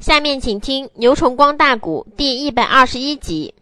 下面请听《牛崇光大鼓》第一百二十一集。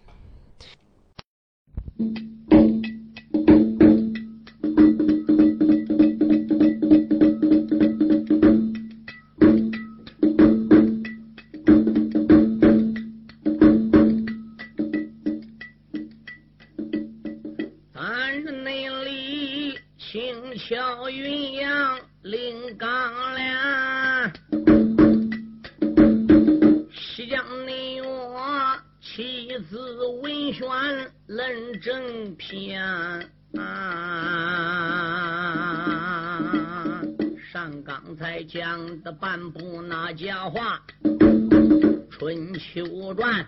家话，《春秋传》。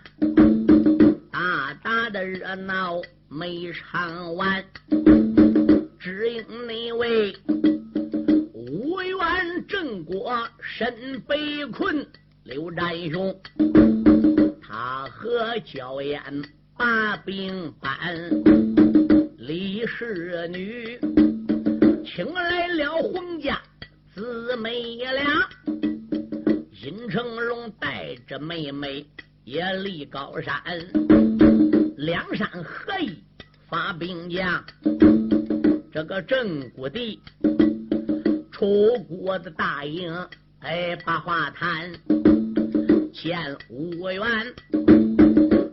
大大的热闹没唱完，只因那位无缘正国身被困，刘占雄他和焦燕把兵搬，李氏女请来了洪家姊妹俩，金成龙带着妹妹也立高山。梁山合一发兵将，这个郑谷地楚国的大营，哎，把话谈见五元，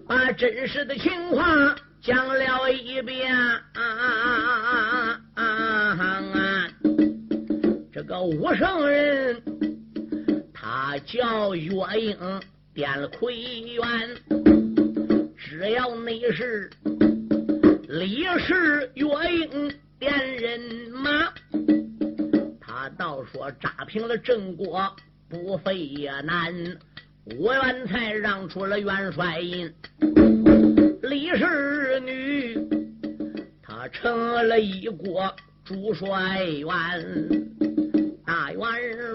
把真实的情况讲了一遍。啊啊啊！这个武圣人，叫岳英，点了魁元。只要你是李氏岳英点人马，他倒说扎平了郑国不费也难。吴元才让出了元帅印，李氏女他成了一国主帅元，大元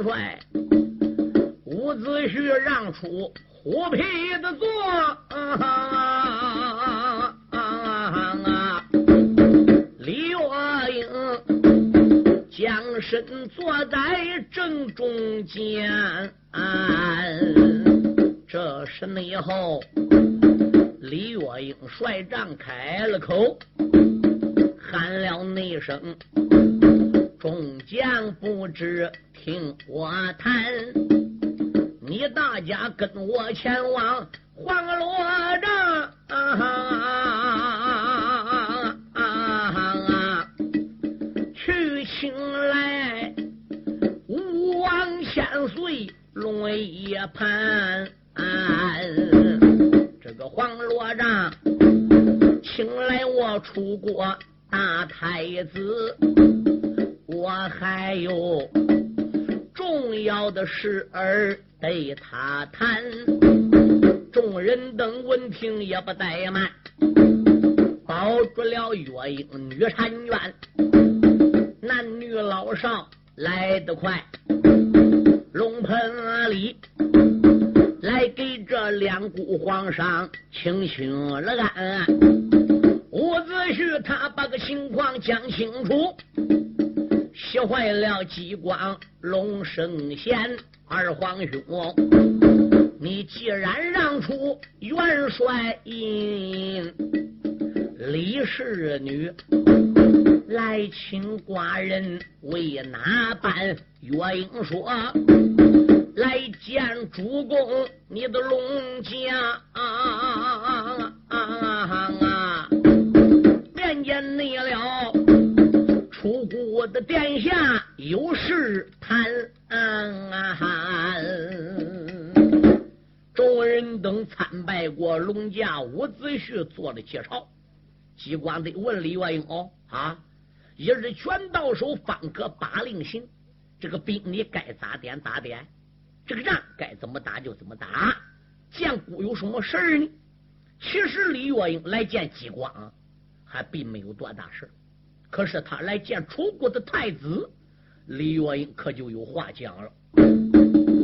帅伍子胥让出。虎皮的座，李月英将身坐在正中间。这时内后，李月英率帐开了口，喊了那声：“众将不知听我谈。”你大家跟我前往黄罗帐，去请来吴王千岁龙一盘。这个黄罗帐，请来我楚国大太子，我还有重要的事儿。对他谈，众人等闻听也不怠慢，保住了月英女婵娟，男女老少来得快，龙盆里来给这两姑皇上请请了安。伍子胥他把个情况讲清楚，气坏了激光龙圣贤。二皇兄，你既然让出元帅印，李氏女来请寡人为哪般？岳英说：“来见主公，你的龙将啊！做了介绍，机关得问李元英哦啊，一日拳到手方可把令行，这个兵你该咋点咋点，这个仗该怎么打就怎么打。见姑有什么事儿呢？其实李月英来见激光还并没有多大事可是他来见楚国的太子。李月英可就有话讲了。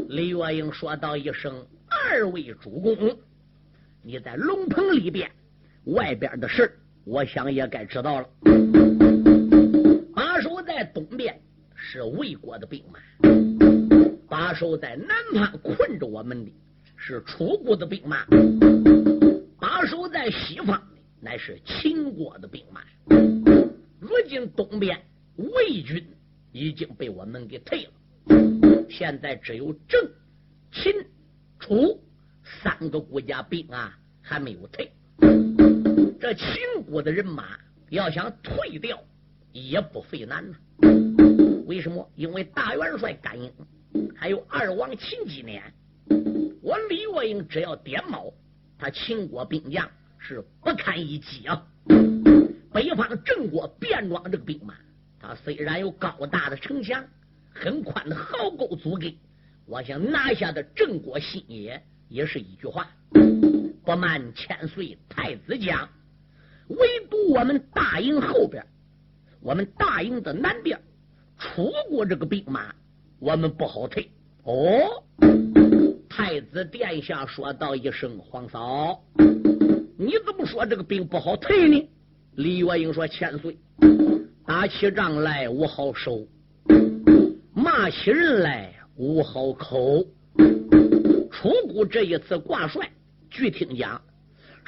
李月英说道一声：“二位主公，你在龙棚里边，外边的事我想也该知道了。把守在东边是魏国的兵马，把守在南方困着我们的是楚国的兵马，把守在西方乃是秦国的兵马。如今东边魏军已经被我们给退了，现在只有郑、秦、楚三个国家兵啊还没有退。这秦国的人马要想退掉也不费难呐。为什么？因为大元帅甘英，还有二王秦纪年，我李若英只要点卯，他秦国兵将是不堪一击啊。北方郑国便装这个兵马，他虽然有高大的城墙，很宽的壕沟阻隔，我想拿下的郑国新野也是一句话：不满千岁太子讲。唯独我们大营后边，我们大营的南边。楚国这个兵马，我们不好退。哦，太子殿下说道一声：“皇嫂，你怎么说这个兵不好退呢？”李月英说：“千岁，打起仗来无好手，骂起人来无好口。楚国这一次挂帅，据听讲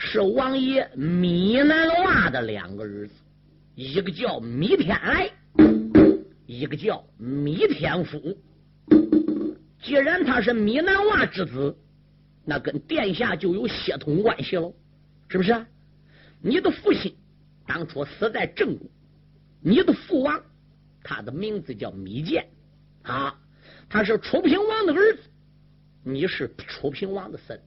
是王爷米南娃的两个儿子，一个叫米天来。”一个叫米天福，既然他是米南娃之子，那跟殿下就有血统关系喽，是不是？你的父亲当初死在郑国，你的父王他的名字叫米建啊，他是楚平王的儿子，你是楚平王的孙子，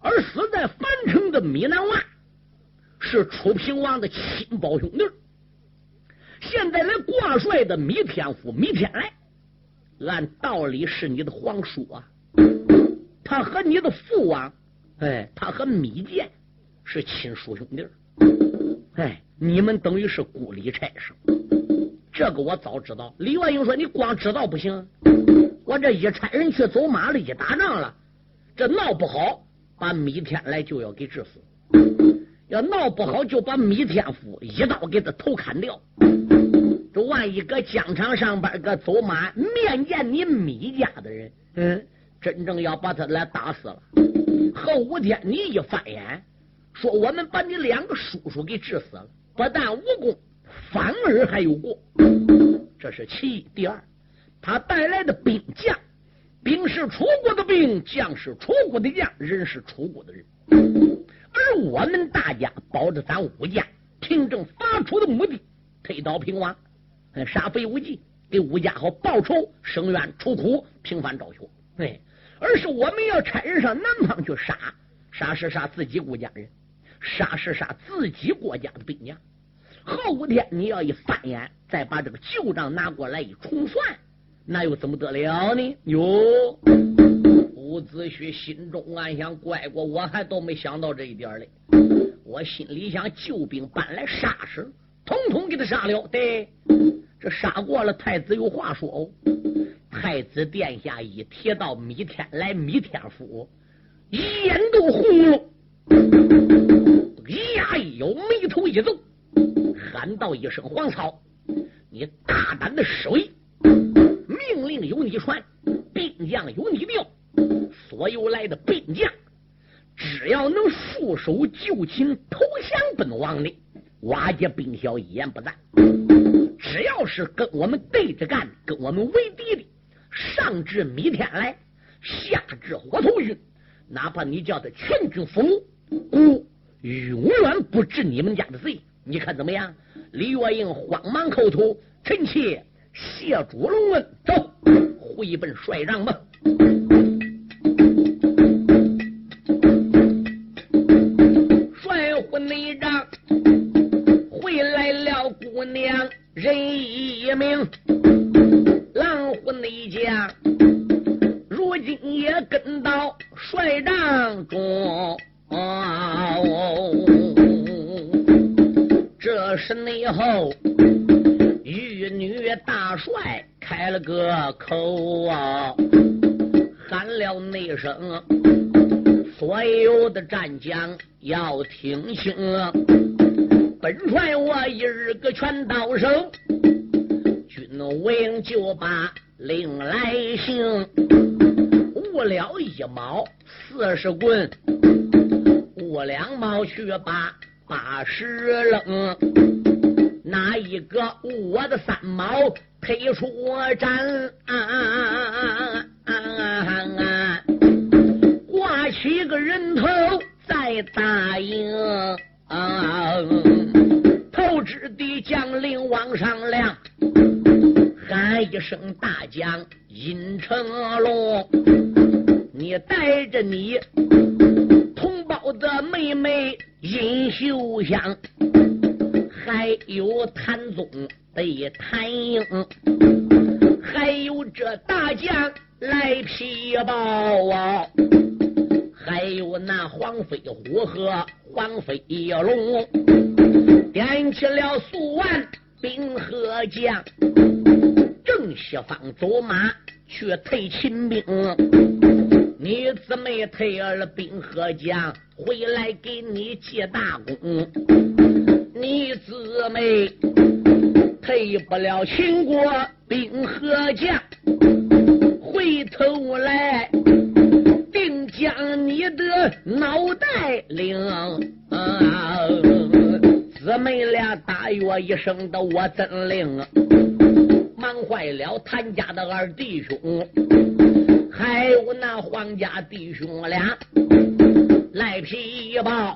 而死在樊城的米南娃是楚平王的亲胞兄弟。现在来挂帅的米天福、米天来，按道理是你的皇叔啊。他和你的父王，哎，他和米建是亲叔兄弟。哎，你们等于是孤立差事。这个我早知道。李万英说：“你光知道不行，我这一差人去走马了，一打仗了，这闹不好，把米天来就要给治死。要闹不好，就把米天福一刀给他头砍掉。”这万一搁疆场上边搁走马面见你米家的人，嗯，真正要把他来打死了，后五天你一翻眼，说我们把你两个叔叔给治死了，不但无功，反而还有过，这是其一。第二，他带来的兵将，兵是楚国的兵，将是楚国的将，人是楚国的人，而我们大家保着咱武家平正发出的目的，推倒平王。杀肥无忌，给武家好报仇，生冤出苦，平反昭雪。哎，而是我们要差人上南方去杀，杀是杀自己国家人，杀是杀自己国家的兵将。后五天你要一翻眼，再把这个旧账拿过来一重算，那又怎么得了呢？哟，伍子胥心中暗想：乖乖，我还都没想到这一点嘞。我心里想，救兵搬来杀时，统统给他杀了。对。这杀过了，太子有话说哦。太子殿下一提到米天来、米天福，眼都红了，牙一咬，眉头一皱，喊道一声：“黄操，你大胆的施为！命令由你传，兵将由你调，所有来的兵将，只要能束手就擒、投降本王的，瓦解兵小一言不赞。”只要是跟我们对着干、跟我们为敌的，上至米天来，下至火头军，哪怕你叫他全军覆没，孤永远不治你们家的罪。你看怎么样？李月英慌忙叩头，臣妾谢主隆恩，走，回奔帅帐吧。帅府内帐回来了，姑娘。人一名，狼虎内将，如今也跟到帅帐中。这是内后大帅开了个口啊，喊了那声：“所有的战将要听清。”本帅我一日个全到手，军威就把令来行。误了一毛四十棍，误两毛去把八十扔，哪一个我的三毛配出战？挂起个人头在大营，头支的将领往上亮，喊一声大将尹成龙，你带着你同胞的妹妹尹秀香，还有谭宗的谭英，还有这大将来皮包啊。还有那黄飞虎和黄飞龙，点起了数万兵和将，正西方走马去退秦兵。你姊妹退了兵和将，回来给你记大功。你姊妹退不了秦国兵和将，回头来定。将你的脑袋领，姊妹俩大约一声的我怎领？忙坏了谭家的二弟兄，还有那黄家弟兄俩赖皮包，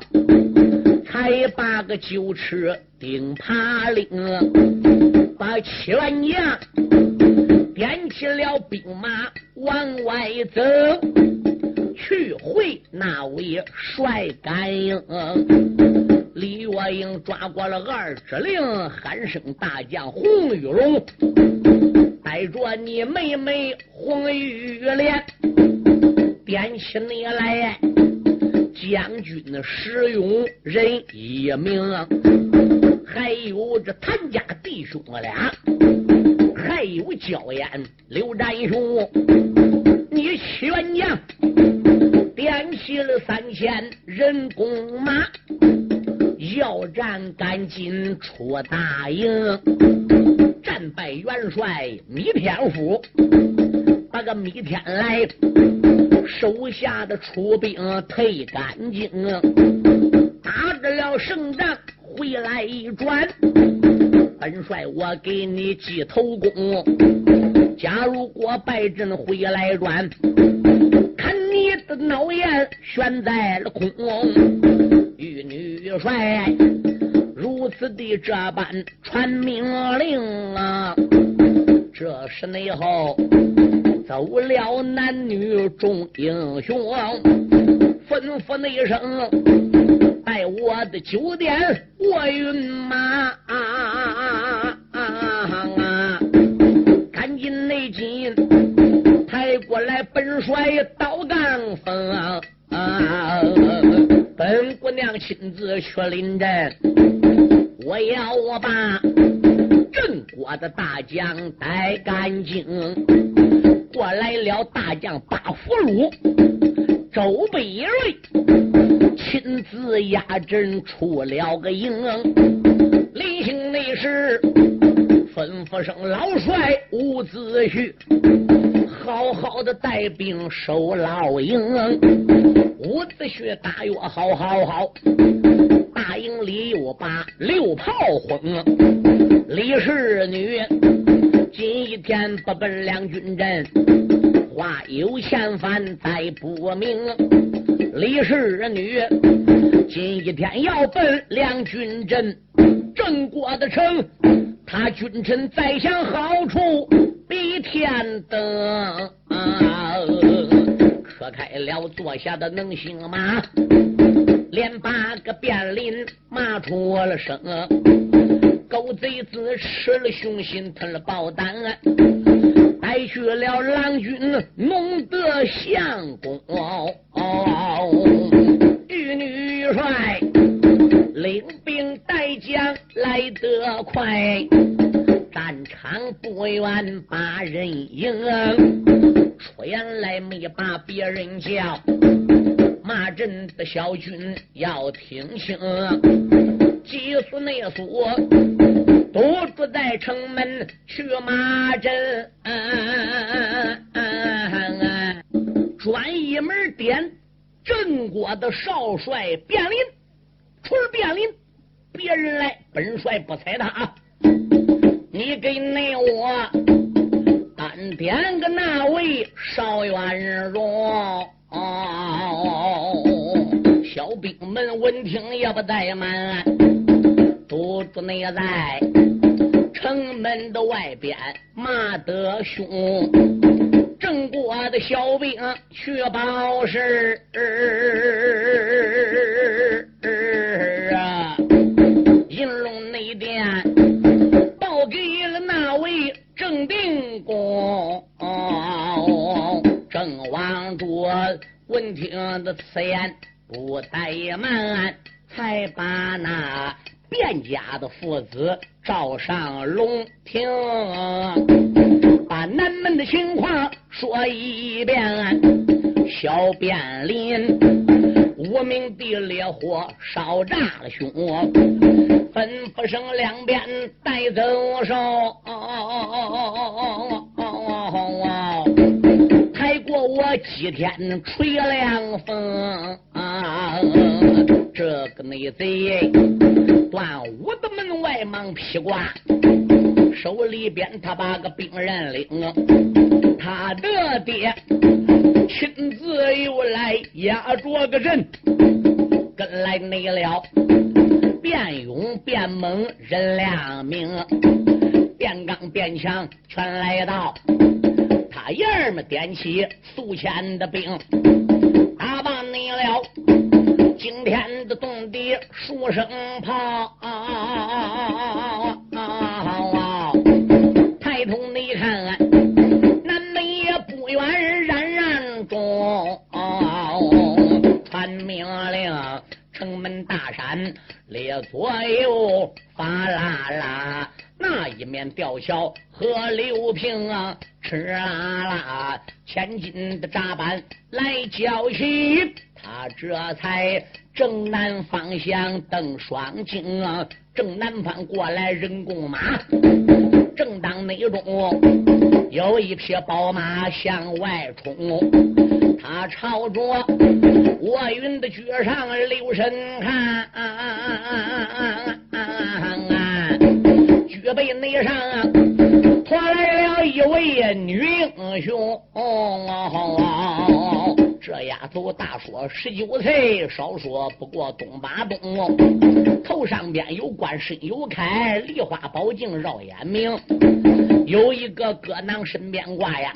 才把个酒池顶爬领，把七万将点起了兵马往外走。去会那位帅干英，李月英抓过了二指令，喊声大将洪玉龙，带着你妹妹洪玉莲，点起你来，将军的石勇人一名，还有这谭家弟兄俩，还有焦岩刘占雄，你全将。点起了三千人弓马，要战赶紧出大营，战败元帅米天福，把个米天来手下的出兵退干净，打得了胜仗回来一转，本帅我给你记头功，假如果败阵回来转。看你的脑眼悬在了空，玉女帅如此的这般传命令啊！这时内后走了男女众英雄，吩咐那声带我的酒店卧云马，赶紧内进。过来，本帅刀杠锋，本姑娘亲自去临阵，我要我把郑国的大将带干净。过来了，大将八福禄周北瑞亲自压阵出了个营，临行那时吩咐声老帅伍子胥。好好的带兵守老营，伍子胥大约好好好，大营里又把六炮轰。李氏女今一天不奔两军阵，话有嫌犯再不明。李氏女今一天要奔两军阵，郑国的城，他君臣再想好处。比天灯，磕开了坐下的能行马，连八个便林骂出了声，狗贼子吃了雄心吞了豹胆，带去了郎君弄得相公，玉女帅领兵带将来得快。战场不远把人迎，出言来没把别人叫，骂阵的小军要听清，几所内所都住在城门去骂阵，专一门点郑国的少帅卞林，除了卞林，别人来本帅不睬他啊。你给内我单点个那位邵元荣，小兵们闻听也不怠慢，都住内在城门的外边骂得凶。郑国的小兵去报事闻听的此言，不怠慢，才把那卞家的父子召上龙庭，把南门的情况说一遍。小卞林无名的烈火烧炸了胸，吩咐声两边带走手。几天吹凉风，这个内贼端午的门外忙披挂，手里边他把个兵刃领，他的爹亲自又来压着个人，跟来内了，变勇变猛人两命，变刚变强全来到。大爷儿们点起宿迁的兵，打罢你了惊天的动地数声炮，抬头你看，南门也不远，冉冉中传命令，城门大山列左右发啦啦。那一面吊桥和刘平啊，吃啦啦，千斤的闸板来交起，他这才正南方向登双睛啊，正南方过来人工马，正当内中有一匹宝马向外冲，他朝着卧云的绝上留神看。预备内上，拖来了一位女英雄。这丫头大说十九岁，少说不过东八东。头上边有冠，身有铠，梨花宝镜绕眼明。有一个歌囊身边挂呀，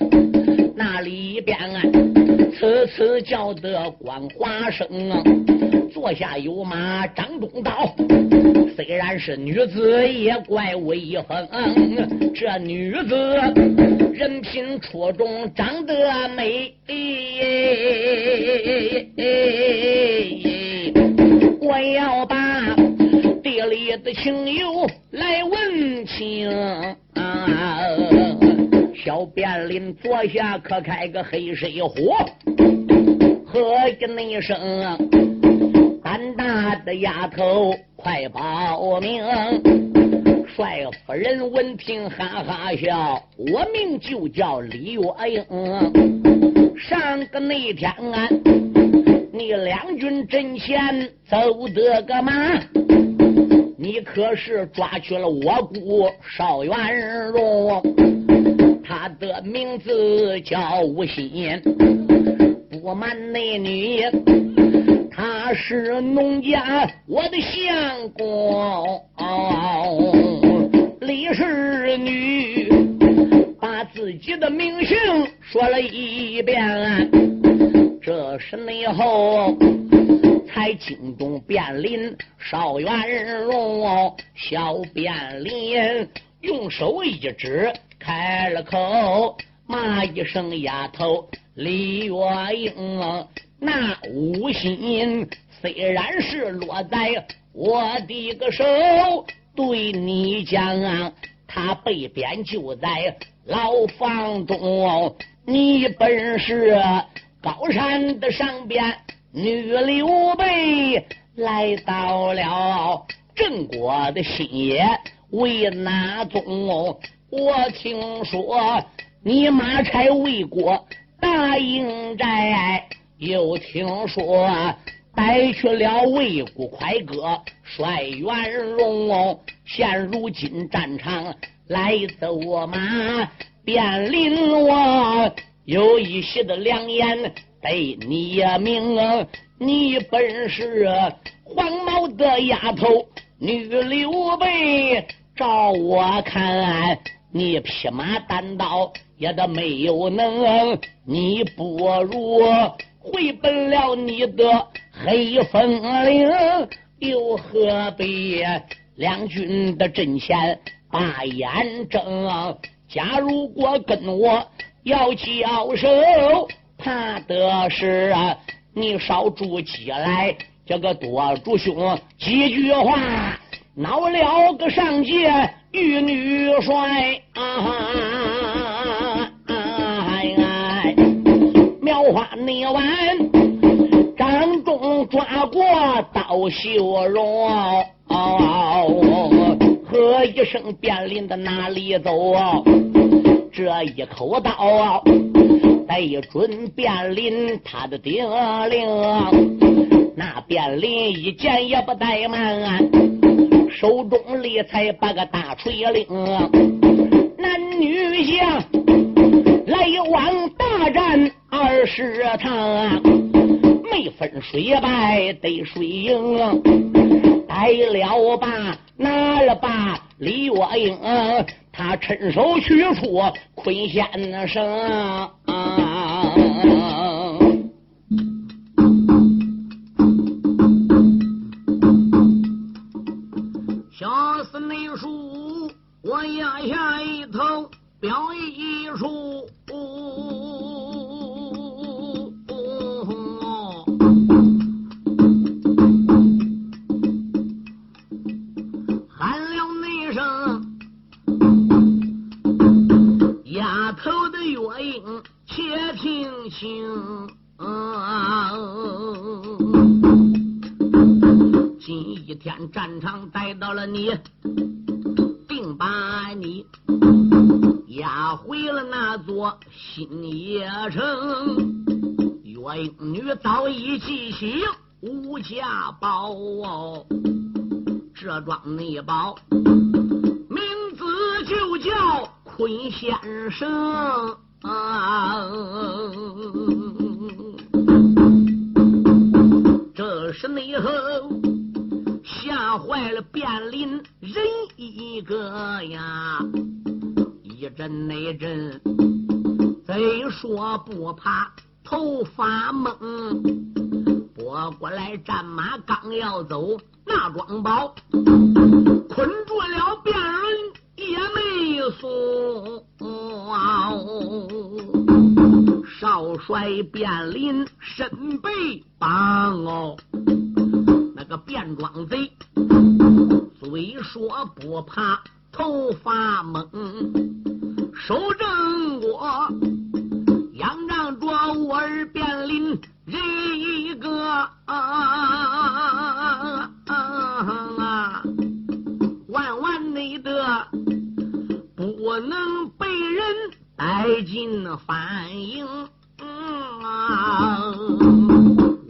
那里边啊，此次叫得光华生。坐下有马张东道。虽然是女子，也怪威风。这女子人品出众，长得美。我要把地里的情友来问清。小便林坐下，可开个黑水火，喝一声，胆大的丫头。快报名！帅夫人闻听哈哈笑，我名就叫李月英。上个那天啊，你两军阵前走得个嘛？你可是抓去了我姑邵元荣，他的名字叫吴心，不瞒那女。他是农家我的相公，李氏女把自己的名姓说了一遍，这是内后才惊动卞林邵元荣，小卞林用手一指，开了口，骂一声丫头李月英。那五心虽然是落在我的个手，对你讲啊，他被贬就在牢房中。你本是高山的上边女刘备，来到了郑国的新野为哪宗？我听说你马差魏国大营寨，又听说带去了魏国快哥帅元荣，现如今战场来走马，便临我有一些的良言对你明，你本是黄毛的丫头女刘备，照我看。你匹马单刀也都没有能，你不如回奔了你的黑风岭，又何必两军的阵前把眼睁？假如果跟我要交手，怕的是你少住起来，这个多住兄几句话，恼了个上界。玉女帅，啊花那晚，掌中抓过刀绣容，喝一声便林的哪里走？这一口刀对准便林他的顶令，那便林一见也不怠慢。手中立才把个大锤领，男女相来往大战二十场，没分水败得水赢，来了吧拿了吧李我英，他趁手取出坤先生。啊那庄宝捆住了便人也没松。少帅便林身被绑哦。那个便装贼，虽说不怕头发蒙，手正过，仰仗着我儿便林人一个啊，进反营啊。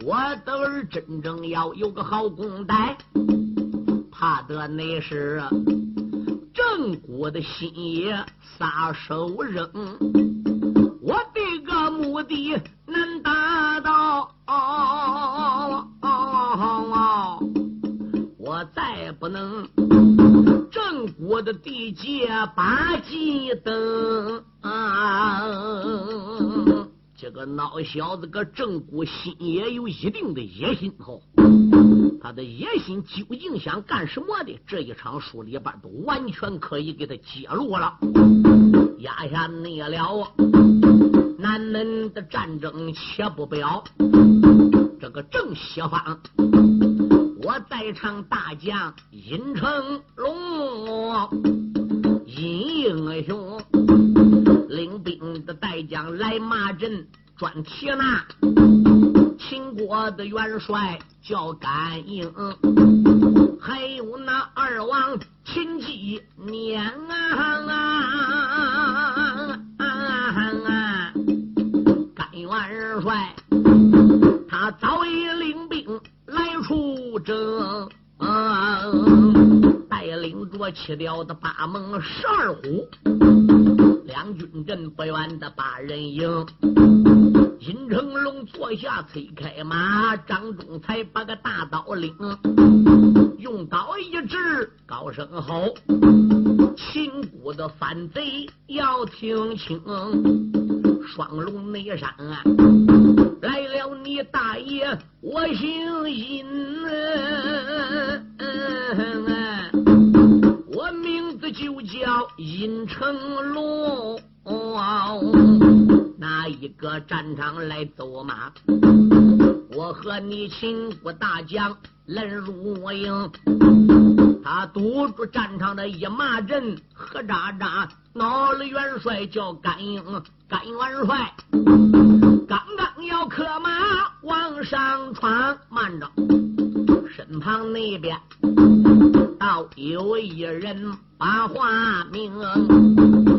我的儿真正要有个好公带，怕得那是正国的心也撒手扔。我的个目的能达到，我再不能我的地界八级等。这个孬小子，个正骨心也有一定的野心哦。他的野心究竟想干什么的？这一场书里边都完全可以给他揭露了。压下内了啊，南门的战争且不表，这个正西方，我在场大将殷成龙，殷英雄。领兵的带将来骂阵，专提那秦国的元帅叫甘英，还有那二王秦姬念啊，甘元帅，他早已领兵出征，带领着七调的八猛十二虎，两军阵不远的八人营。金成龙坐下催开马，张忠才把个大刀领，用刀一指，高声吼：“秦国的反贼要听清，双龙内山来了，你大爷我姓殷，我名字就叫殷成龙。”哪一个战场来走马？我和你秦国大将 lần 入营，他堵住战场的一马阵，何喳喳恼了元帅叫甘英，甘元帅刚刚要克马往上闯，慢着，身旁那边倒有一人把话明。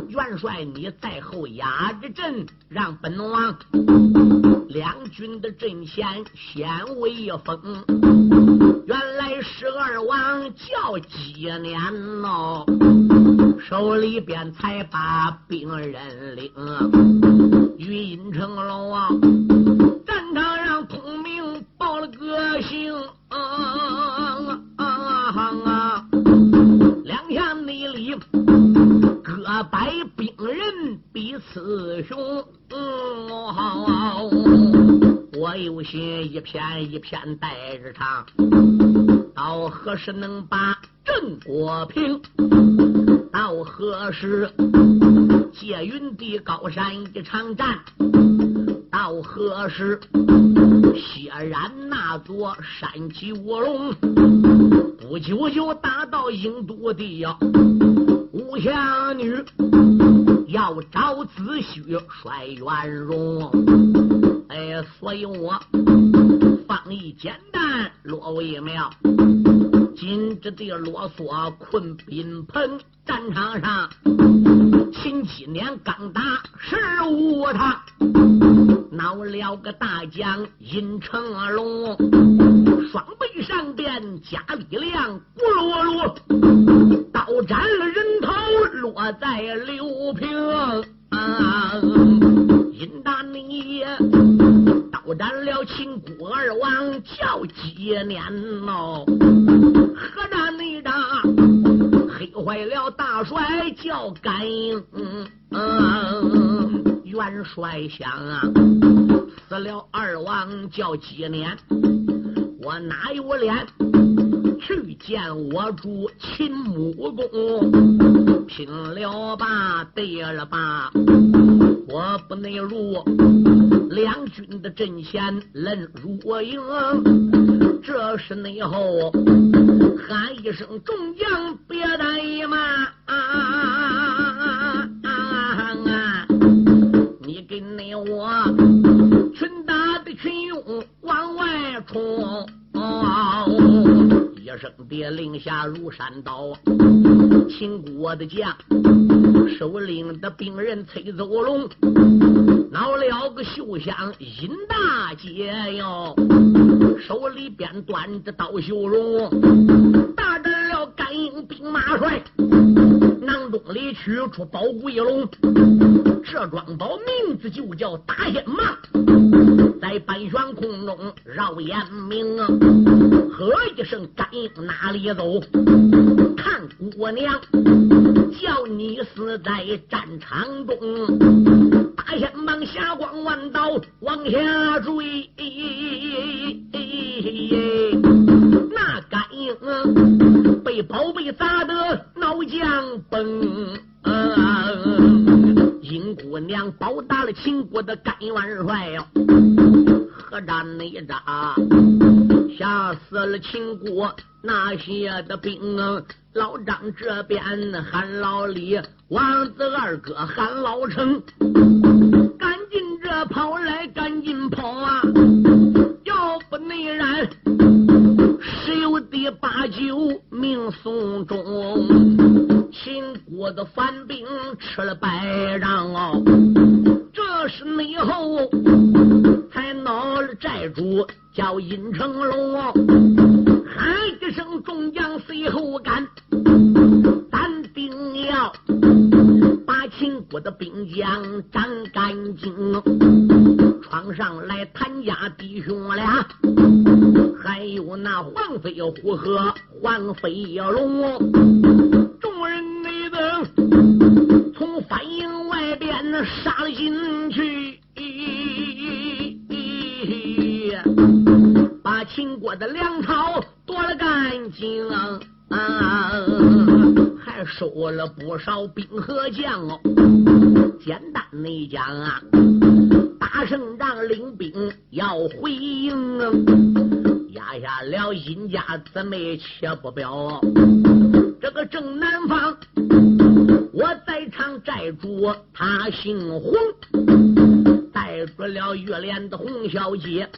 元帅，你在后压着阵，让本王两军的阵前先威风。原来十二王叫几年喽，手里边才把兵人领，与阴城龙了个姓。百兵人比雌雄，我有心一片一片带着唱，到何时能把郑国平？到何时借云地高山一场战？到何时血染那座山脊卧龙？不久就打到郢都地呀！吴侠女要找子婿帅元荣，哎，所以我放一简单落为妙。今日的啰嗦困宾棚战场上，秦七年刚打十五趟，闹了个大将阴成龙，双背上边加力量，咕噜噜，刀斩了人头落在刘平，阴大你刀斩了秦国二王叫几年喽。何战内战，黑坏了大帅叫甘英。元帅想啊，死了二王叫几年，我哪有脸去见我主秦穆公？拼了吧，对了吧，我不能入两军的阵前，lần 入营。这是内后喊一声众将别怠慢，你跟你我群打的群勇往外冲。一声爹令下如山倒，秦国的将首领的兵人崔走龙，闹了个绣香尹大姐哟，手里边端着刀绣龙，大胆了甘英兵马帅，囊中里取出宝贵龙，这装宝名字就叫大仙马，在半悬空中绕眼明，喝一声甘。哪里走？看姑娘，叫你死在战场中。大仙忙霞光万道往下坠，那甘英被宝贝砸得脑浆崩。殷姑娘包打了秦国的甘元帅哟，何战内战？吓死了秦国那些的兵，老张这边喊老李，王子二哥喊老程，赶紧这跑来，赶紧跑啊！要不内然，十有的八九命送终。秦国的反兵吃了败仗哦，这是内后才恼了寨。主叫殷成龙，喊一声众将随后赶，咱定要把秦国的兵将斩干净，闯上来谭家弟兄俩，还有那黄飞虎和黄飞龙，众人内等从反营外边杀了进去。把秦国的粮草夺了干净，啊还收了不少兵和将哦。简单的讲啊，打胜仗领兵要回营，压下了殷家姊妹且不表。这个正南方，我在场寨主，他姓洪。带住了月莲的洪小姐，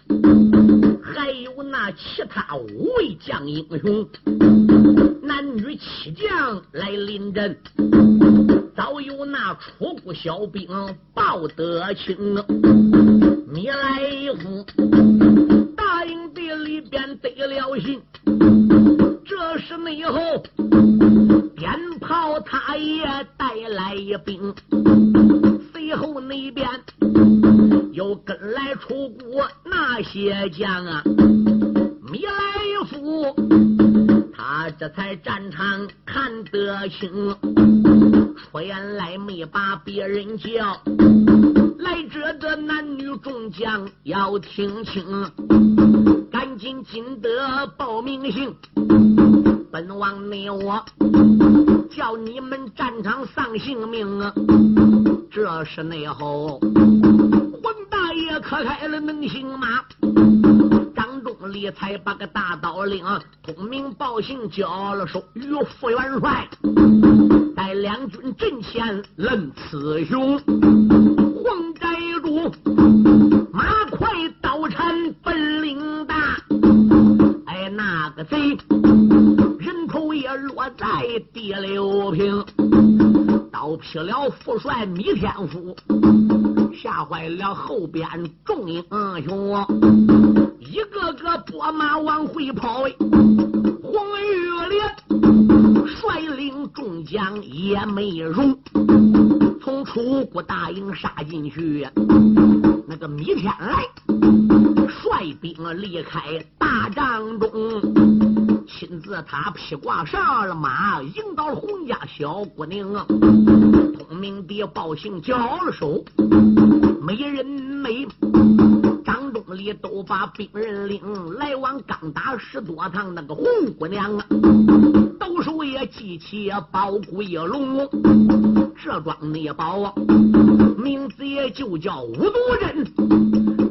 还有那其他五位将英雄，男女七将来临阵，早有那楚国小兵报得清，你来夫大营地里边得了信，这是内后鞭炮他也带来一兵。随后那边又跟来出国那些将啊，米来福他这才战场看得清，出言来没把别人叫，来这的男女众将要听清，赶紧进得报名信，本王你我叫你们战场丧性命啊！这是内后，黄大爷可开了能行吗？张忠礼才把个大刀领，通明报信交了手，与副元帅带两军阵前论雌雄。黄寨主马快刀缠本领，那个贼人头也落在第六平。刀劈了副帅米天福，吓坏了后边众英雄，一个个拨马往回跑。黄玉莲率领众将也没容，楚国大营杀进去。那个米天来率兵离开大帐中。亲自他披挂上了马，迎到了洪家小姑娘，通明爹报信交了手，没人没。张忠礼都把兵人领来往刚打十多趟，那个红姑娘啊，都手也记起宝贵龙，这桩内宝名字也就叫五毒阵，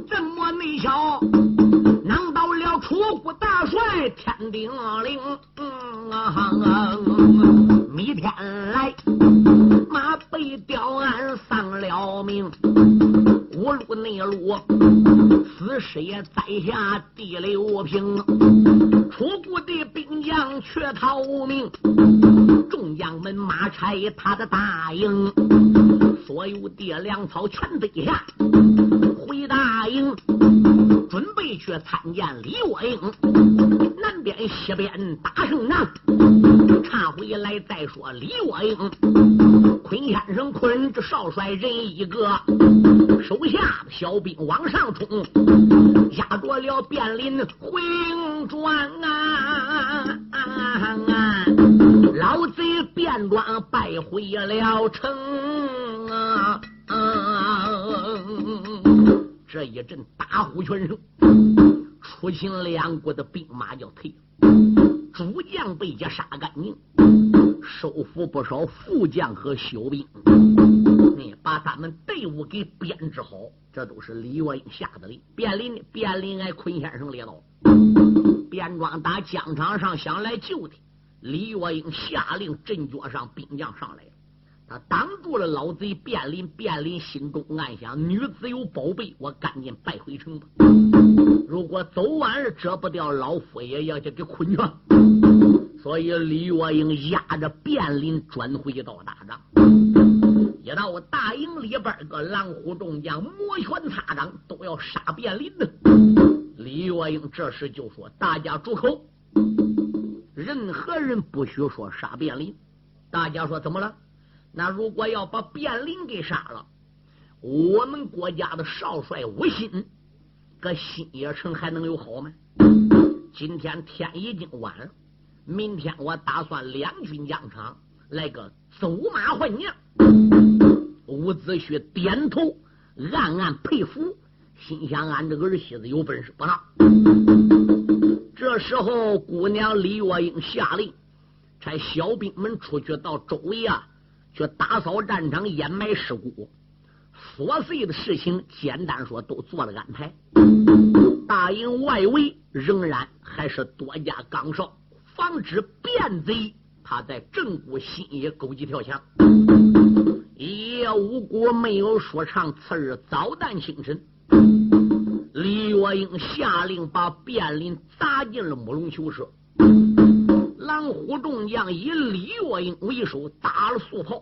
怎么没巧？能到了楚国大帅天顶令，米天来马被吊鞍丧了命，五路内路死尸也栽下第六平，楚国的兵将却逃命，众将们马拆他的大营，所有的粮草全得下回大营。准备去参见李沃英，南边西边打胜仗，查回来再说李沃英。坤先生，坤这少帅人一个，手下小兵往上冲，压着了便林回营转啊啊！老贼便装败回了城啊！这一阵大呼全声，出秦两国的兵马要退，主将被家杀干净，收服不少副将和小兵，你把他们队伍给编制好，这都是李元英下的令。便林便林，挨坤先生列到，边庄打疆场上想来救他，李元英下令阵脚上兵将上来了。他挡住了老贼卞林，卞林心中暗想：女子有宝贝，我赶紧败回城吧。如果走晚了，折不掉老夫爷要去给困去。所以李月英压着卞林转回到大帐，一到大营里边，个狼虎众将摩拳擦掌，都要杀卞林呢。李月英这时就说：“大家住口，任何人不许说杀卞林。”大家说：“怎么了？那如果要把卞林给杀了，我们国家的少帅吴心，搁新野城还能有好吗？今天天已经晚了，明天我打算两军将场，来个走马换将。”伍子胥点头，暗暗佩服。心想：俺这个儿媳妇有本事不大。这时候，姑娘李月英下令，差小兵们出去到周围啊，去打扫战场，掩埋尸骨。琐碎的事情，简单说，都做了安排。大营外围仍然还是多加岗哨，防止变贼他在正骨新野勾机跳墙。一夜无果，没有说唱。次日早旦清晨。李月英下令把卞林砸进了木龙囚舍，狼虎众将以李月英为首，打了速炮，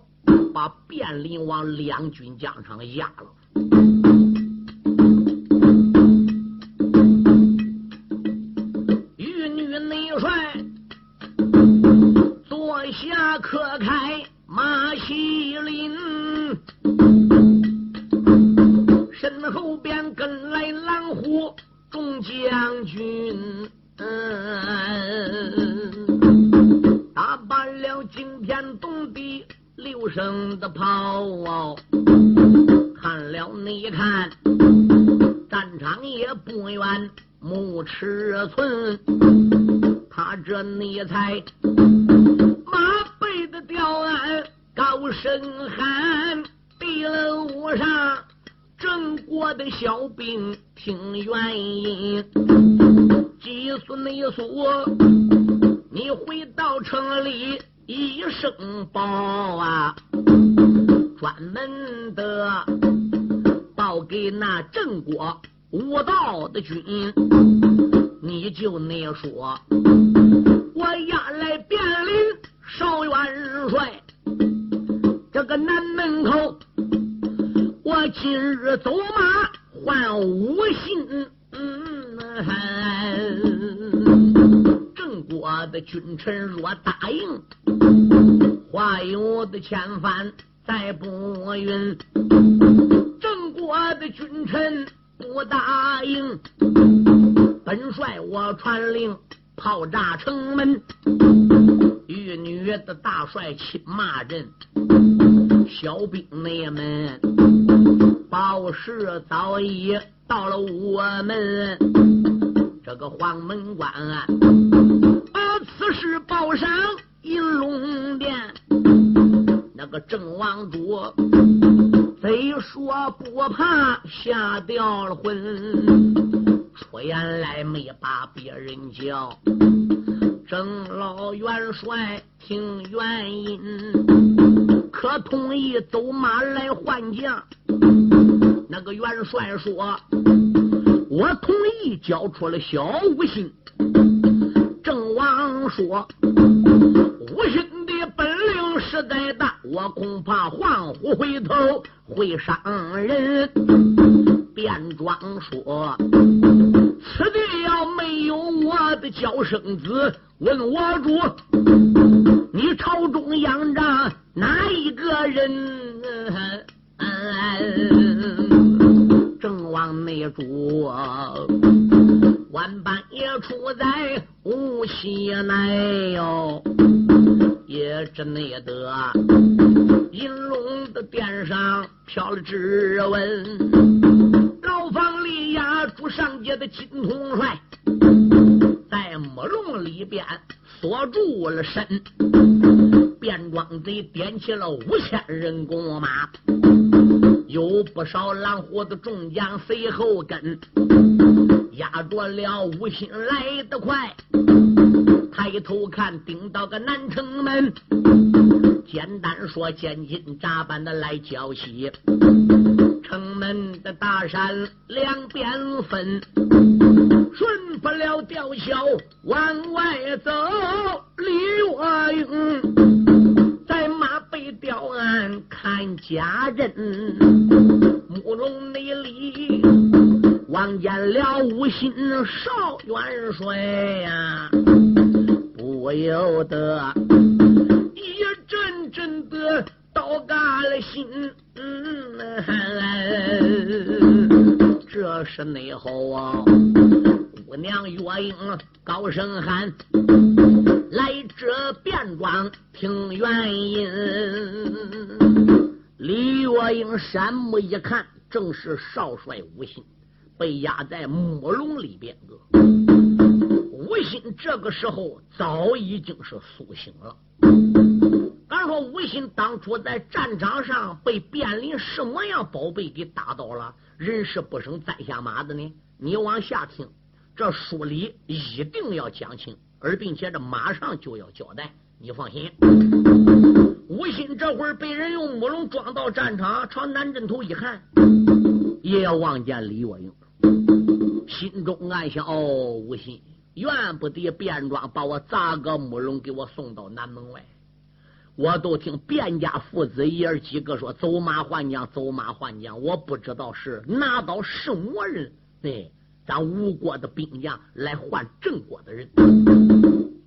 把卞林王两军将场压了。六声的炮，看了你看，战场也不远木尺寸，他这你才马背的吊鞍高声喊，地楼上。郑国的小兵听原因，祭孙内说：“你回到城里一声报啊，专门的报给那郑国无道的军，你就那说，我押来便领少元帅，这个南门口。”我今日走马换五心，郑国的君臣若答应，话有的千番再不允。郑国的君臣不答应，本帅我传令炮炸城门。玉女的大帅亲骂人，小兵内们。报时早已到了我们这个黄门关，把此事报上银龙殿。郑王主贼说不怕吓掉了魂，出言来没把别人叫。郑老元帅听原因，可同意走马来换将。那个元帅说：“我同意交出了小五心。”郑王说：“五心，我恐怕黄虎回头会伤人。”便装说：“此地要没有我的娇生子，问我主，你朝中仰仗哪一个人？”正王内主，晚半夜出在无锡来哟，也只内得银龙的殿上飘了指纹，牢房里压住上街的金统帅，在木笼里边锁住了身，便装贼点起了五千人弓马。有不少狼虎的众将随后跟，压着了吴心来得快。抬头看，顶到个南城门，简单说，见金扎板的来交起。城门的大山两边分，顺不了吊桥往外走。李月英在马背吊鞍看家人。慕容内里望见了吴心少元帅呀，不由得一阵阵的倒嘎了心。嗯这是内后啊，姑娘月英高声喊：“来者便装听原因。”李月英闪目一看，正是少帅吴心。被压在木笼里边，吴心这个时候早已经是苏醒了。敢说吴心当初在战场上被卞林什么样宝贝给打倒了，人是不生栽下马的呢？你往下听，这书里一定要讲清，而并且这马上就要交代。你放心，吴心这会儿被人用木笼装到战场，朝南镇头一看，也要望见李月英。心中暗想：哦，无心，怨不得卞庄把我砸个木笼，给我送到南门外。我都听卞家父子爷儿几个说走马换将，走马换将。我不知道是拿到什么人，哎，咱吴国的兵将来换郑国的人。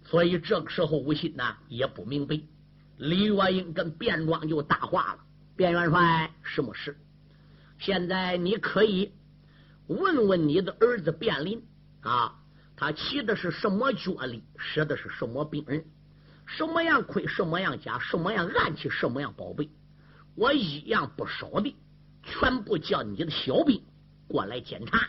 所以这个时候，吴心呐也不明白。李月英跟卞庄就搭话了：“卞元帅，什么事？现在你可以。”问问你的儿子卞林啊，他骑的是什么脚力，使的是什么兵刃，什么样盔，什么样甲，什么样暗器，什么样宝贝，我一样不少的，全部叫你的小兵过来检查。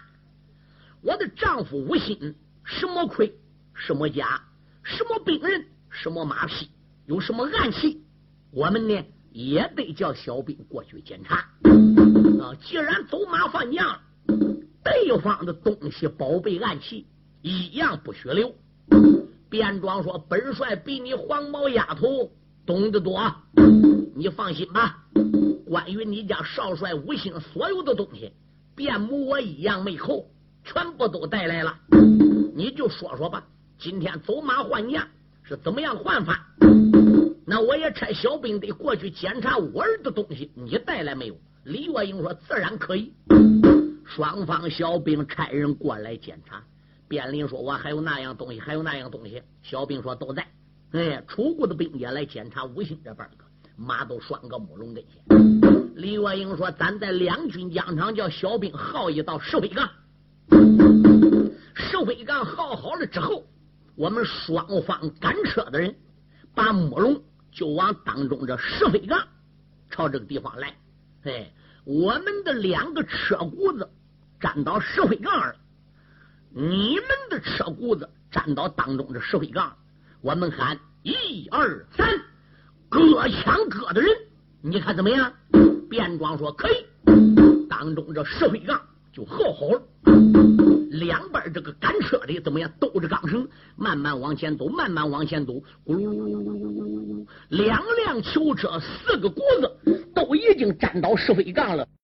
我的丈夫吴心，什么盔，什么甲，什么兵刃，什么马匹，有什么暗器，我们呢也得叫小兵过去检查。啊，既然走马换将。对方的东西、宝贝、暗器一样不许留。便装说：“本帅比你黄毛丫头懂得多，你放心吧。关于你家少帅吴兴所有的东西，卞母我一样没扣，全部都带来了。你就说说吧，今天走马换将是怎么样换法？那我也差小兵得过去检查我儿的东西，你带来没有？”李月英说：“自然可以。”双方小兵差人过来检查，卞林说：“我还有那样东西，还有那样东西。”小兵说：“都在。”哎，楚国的兵也来检查吴兴这边个马都拴个木笼跟前。李月英说：“咱在两军疆场叫小兵耗一道石灰岗，石灰岗耗好了之后，我们双方赶车的人把木笼就往当中这石灰岗朝这个地方来。哎，我们的两个车轱子。”站到石灰岗了，你们的车轱子站到当中的石灰杠，我们喊一二三，各抢各的人，你看怎么样？便装说可以，当中这石灰杠就好好了，两边这个赶车的怎么样？兜着钢绳，慢慢往前走，慢慢往前走，咕噜噜噜噜噜噜，两辆囚车，四个轱子都已经站到石灰杠了。